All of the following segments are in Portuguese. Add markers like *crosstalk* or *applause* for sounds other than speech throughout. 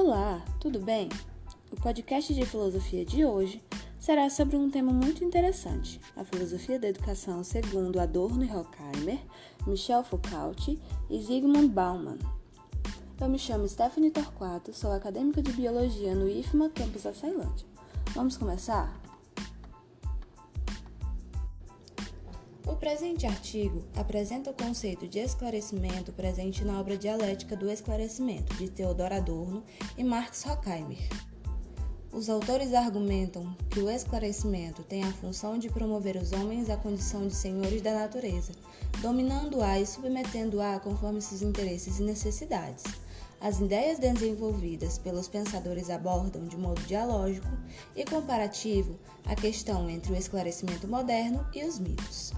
Olá, tudo bem? O podcast de filosofia de hoje será sobre um tema muito interessante: a filosofia da educação segundo Adorno e Horkheimer, Michel Foucault e Zygmunt Bauman. Eu me chamo Stephanie Torquato, sou acadêmica de biologia no IFMA Campus da Ceilândia. Vamos começar? O presente artigo apresenta o conceito de esclarecimento presente na obra Dialética do Esclarecimento, de Theodor Adorno e Marx Horkheimer. Os autores argumentam que o esclarecimento tem a função de promover os homens à condição de senhores da natureza, dominando-a e submetendo-a conforme seus interesses e necessidades. As ideias desenvolvidas pelos pensadores abordam, de modo dialógico e comparativo, a questão entre o esclarecimento moderno e os mitos.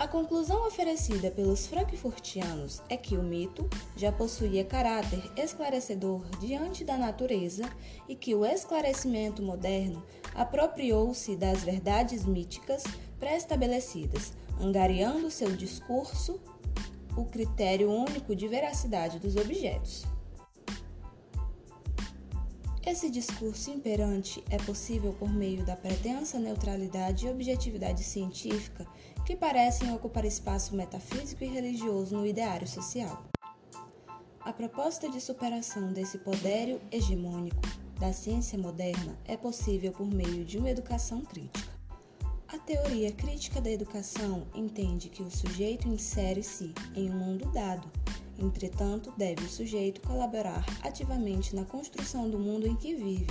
A conclusão oferecida pelos frankfurtianos é que o mito já possuía caráter esclarecedor diante da natureza e que o esclarecimento moderno apropriou-se das verdades míticas pré-estabelecidas, angariando seu discurso o critério único de veracidade dos objetos. Esse discurso imperante é possível por meio da pretensa neutralidade e objetividade científica que parecem ocupar espaço metafísico e religioso no ideário social. A proposta de superação desse poderio hegemônico da ciência moderna é possível por meio de uma educação crítica. A teoria crítica da educação entende que o sujeito insere-se em um mundo dado Entretanto, deve o sujeito colaborar ativamente na construção do mundo em que vive,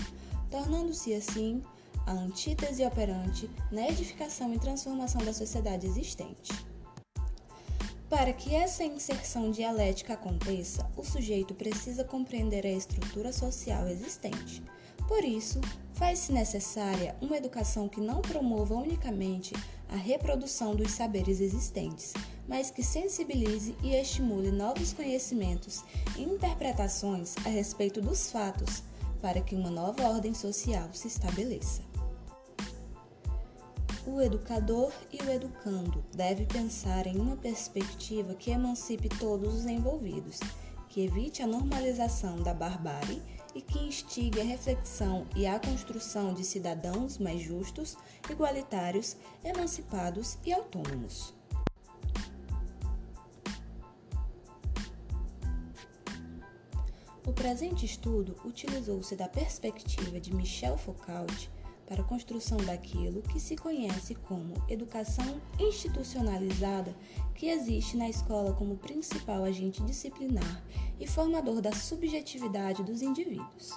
tornando-se assim a antítese operante na edificação e transformação da sociedade existente. Para que essa inserção dialética aconteça, o sujeito precisa compreender a estrutura social existente. Por isso, faz-se necessária uma educação que não promova unicamente a reprodução dos saberes existentes, mas que sensibilize e estimule novos conhecimentos e interpretações a respeito dos fatos, para que uma nova ordem social se estabeleça. O educador e o educando devem pensar em uma perspectiva que emancipe todos os envolvidos, que evite a normalização da barbárie e que instigue a reflexão e a construção de cidadãos mais justos, igualitários, emancipados e autônomos. O presente estudo utilizou-se da perspectiva de Michel Foucault para a construção daquilo que se conhece como educação institucionalizada, que existe na escola como principal agente disciplinar e formador da subjetividade dos indivíduos.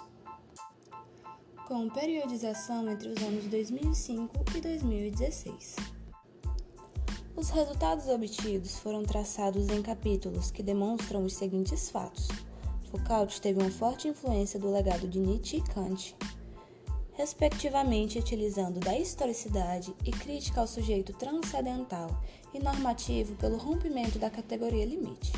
Com periodização entre os anos 2005 e 2016. Os resultados obtidos foram traçados em capítulos que demonstram os seguintes fatos. Foucault teve uma forte influência do legado de Nietzsche e Kant, respectivamente utilizando da historicidade e crítica ao sujeito transcendental e normativo pelo rompimento da categoria limite.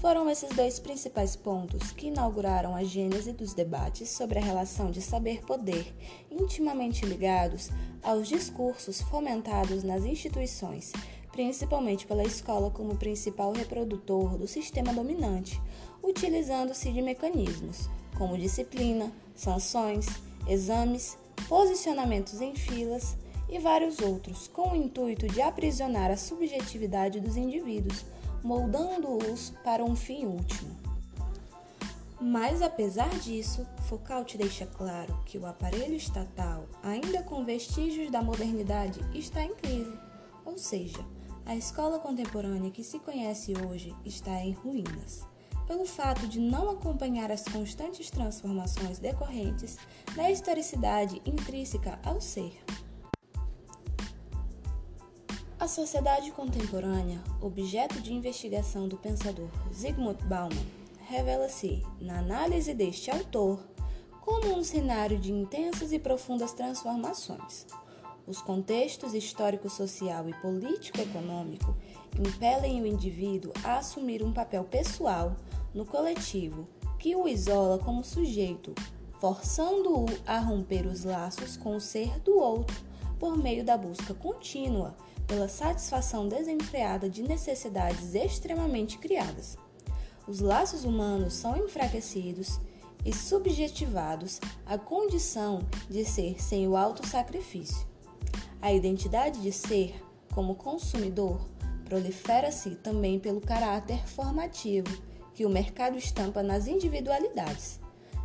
Foram esses dois principais pontos que inauguraram a gênese dos debates sobre a relação de saber-poder, intimamente ligados aos discursos fomentados nas instituições, principalmente pela escola como principal reprodutor do sistema dominante, utilizando-se de mecanismos como disciplina, sanções, exames, posicionamentos em filas e vários outros, com o intuito de aprisionar a subjetividade dos indivíduos, moldando-os para um fim último. Mas apesar disso, Foucault deixa claro que o aparelho estatal, ainda com vestígios da modernidade, está em crise, ou seja, a escola contemporânea que se conhece hoje está em ruínas pelo fato de não acompanhar as constantes transformações decorrentes da historicidade intrínseca ao ser. A sociedade contemporânea, objeto de investigação do pensador Zygmunt Bauman, revela-se, na análise deste autor, como um cenário de intensas e profundas transformações. Os contextos histórico-social e político-econômico impelem o indivíduo a assumir um papel pessoal no coletivo que o isola como sujeito, forçando-o a romper os laços com o ser do outro por meio da busca contínua pela satisfação desenfreada de necessidades extremamente criadas. Os laços humanos são enfraquecidos e subjetivados à condição de ser sem o auto-sacrifício. A identidade de ser, como consumidor, prolifera-se também pelo caráter formativo que o mercado estampa nas individualidades.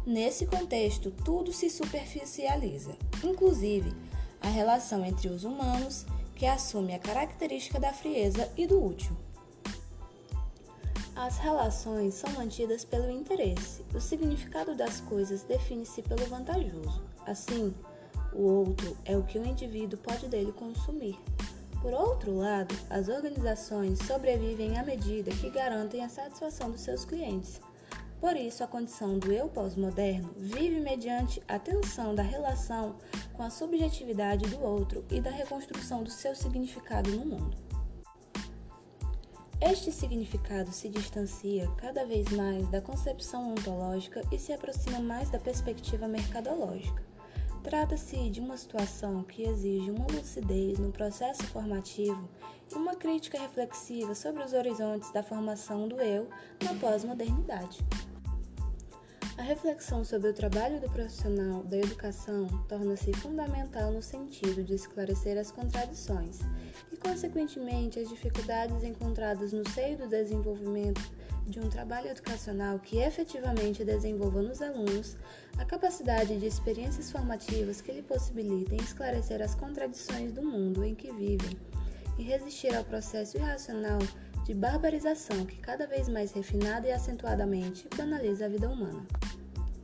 Nesse contexto, tudo se superficializa, inclusive a relação entre os humanos, que assume a característica da frieza e do útil. As relações são mantidas pelo interesse. O significado das coisas define-se pelo vantajoso. Assim, o outro é o que o indivíduo pode dele consumir. Por outro lado, as organizações sobrevivem à medida que garantem a satisfação dos seus clientes. Por isso, a condição do eu pós-moderno vive mediante a tensão da relação com a subjetividade do outro e da reconstrução do seu significado no mundo. Este significado se distancia cada vez mais da concepção ontológica e se aproxima mais da perspectiva mercadológica. Trata-se de uma situação que exige uma lucidez no processo formativo e uma crítica reflexiva sobre os horizontes da formação do eu na pós-modernidade. A reflexão sobre o trabalho do profissional da educação torna-se fundamental no sentido de esclarecer as contradições e, consequentemente, as dificuldades encontradas no seio do desenvolvimento de um trabalho educacional que efetivamente desenvolva nos alunos a capacidade de experiências formativas que lhe possibilitem esclarecer as contradições do mundo em que vivem e resistir ao processo irracional de barbarização que cada vez mais refinada e acentuadamente banaliza a vida humana.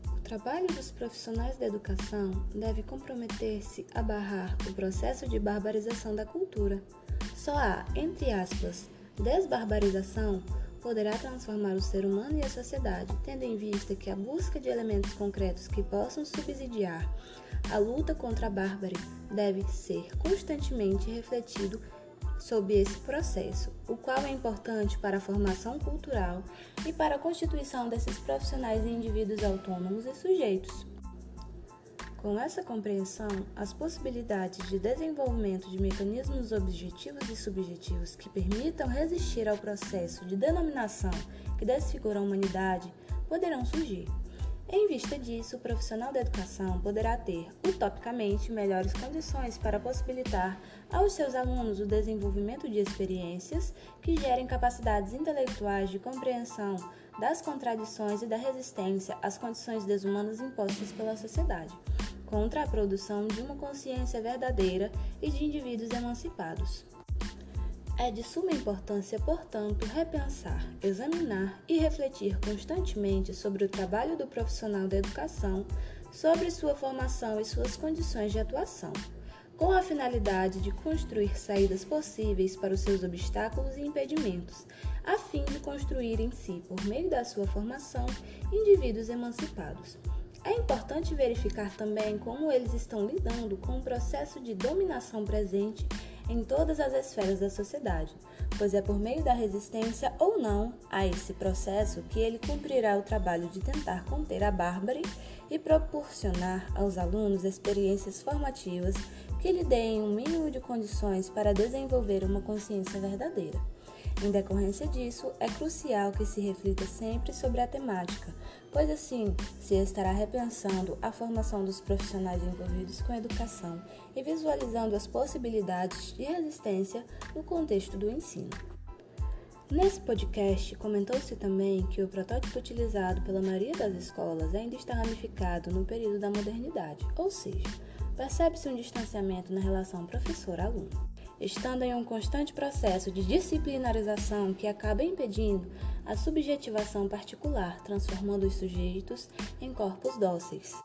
O trabalho dos profissionais da educação deve comprometer-se a barrar o processo de barbarização da cultura. Só a, entre aspas, desbarbarização poderá transformar o ser humano e a sociedade, tendo em vista que a busca de elementos concretos que possam subsidiar a luta contra a bárbare deve ser constantemente refletido sob esse processo, o qual é importante para a formação cultural e para a constituição desses profissionais em indivíduos autônomos e sujeitos. Com essa compreensão, as possibilidades de desenvolvimento de mecanismos objetivos e subjetivos que permitam resistir ao processo de denominação que desfigura a humanidade poderão surgir. Em vista disso, o profissional da educação poderá ter, utopicamente, melhores condições para possibilitar aos seus alunos o desenvolvimento de experiências que gerem capacidades intelectuais de compreensão das contradições e da resistência às condições desumanas impostas pela sociedade, contra a produção de uma consciência verdadeira e de indivíduos emancipados. É de suma importância, portanto, repensar, examinar e refletir constantemente sobre o trabalho do profissional da educação, sobre sua formação e suas condições de atuação, com a finalidade de construir saídas possíveis para os seus obstáculos e impedimentos, a fim de construir em si, por meio da sua formação, indivíduos emancipados. É importante verificar também como eles estão lidando com o processo de dominação presente em todas as esferas da sociedade, pois é por meio da resistência ou não a esse processo que ele cumprirá o trabalho de tentar conter a bárbare e proporcionar aos alunos experiências formativas que lhe deem um mínimo de condições para desenvolver uma consciência verdadeira. Em decorrência disso, é crucial que se reflita sempre sobre a temática, pois assim se estará repensando a formação dos profissionais envolvidos com a educação e visualizando as possibilidades de resistência no contexto do ensino. Nesse podcast, comentou-se também que o protótipo utilizado pela maioria das escolas ainda está ramificado no período da modernidade, ou seja, percebe-se um distanciamento na relação professor-aluno estando em um constante processo de disciplinarização que acaba impedindo a subjetivação particular, transformando os sujeitos em corpos dóceis,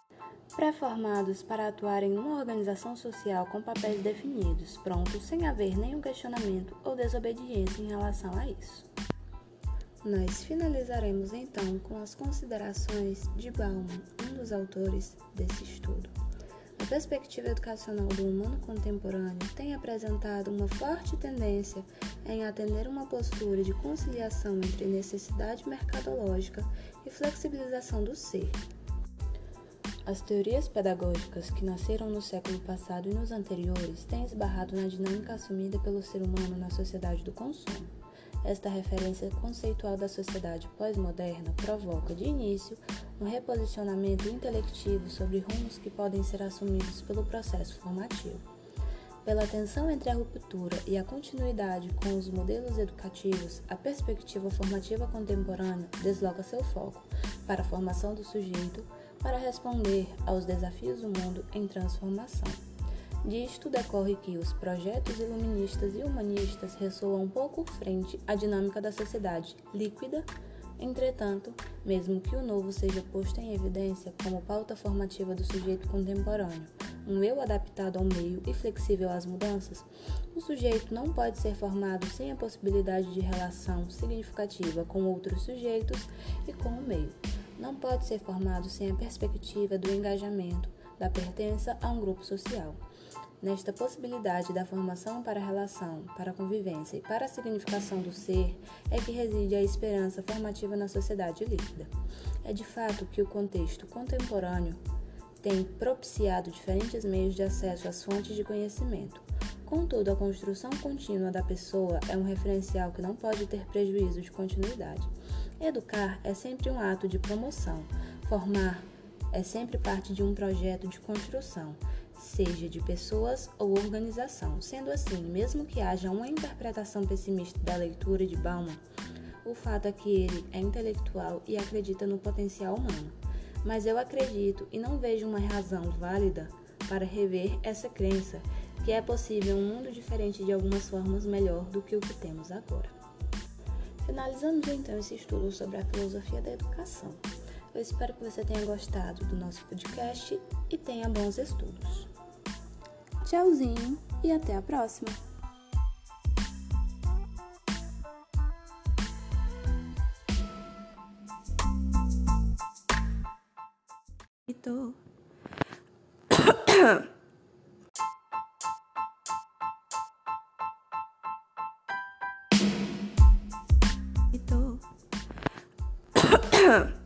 pré-formados para atuarem numa organização social com papéis definidos, prontos sem haver nenhum questionamento ou desobediência em relação a isso. Nós finalizaremos então com as considerações de Bauman, um dos autores desse estudo. A perspectiva educacional do humano contemporâneo tem apresentado uma forte tendência em atender uma postura de conciliação entre necessidade mercadológica e flexibilização do ser. As teorias pedagógicas que nasceram no século passado e nos anteriores têm esbarrado na dinâmica assumida pelo ser humano na sociedade do consumo. Esta referência conceitual da sociedade pós-moderna provoca, de início, um reposicionamento intelectivo sobre rumos que podem ser assumidos pelo processo formativo. Pela tensão entre a ruptura e a continuidade com os modelos educativos, a perspectiva formativa contemporânea desloca seu foco para a formação do sujeito para responder aos desafios do mundo em transformação. Disto decorre que os projetos iluministas e humanistas ressoam pouco frente à dinâmica da sociedade líquida. Entretanto, mesmo que o novo seja posto em evidência como pauta formativa do sujeito contemporâneo, um eu adaptado ao meio e flexível às mudanças, o sujeito não pode ser formado sem a possibilidade de relação significativa com outros sujeitos e com o meio. Não pode ser formado sem a perspectiva do engajamento, da pertença a um grupo social. Nesta possibilidade da formação para a relação, para a convivência e para a significação do ser é que reside a esperança formativa na sociedade líquida. É de fato que o contexto contemporâneo tem propiciado diferentes meios de acesso às fontes de conhecimento. Contudo, a construção contínua da pessoa é um referencial que não pode ter prejuízo de continuidade. Educar é sempre um ato de promoção. Formar é sempre parte de um projeto de construção seja de pessoas ou organização. Sendo assim, mesmo que haja uma interpretação pessimista da leitura de Bauman, o fato é que ele é intelectual e acredita no potencial humano. Mas eu acredito e não vejo uma razão válida para rever essa crença que é possível um mundo diferente de algumas formas melhor do que o que temos agora. Finalizamos então esse estudo sobre a filosofia da educação. Eu espero que você tenha gostado do nosso podcast e tenha bons estudos. Tchauzinho e até a próxima! Tô. *coughs*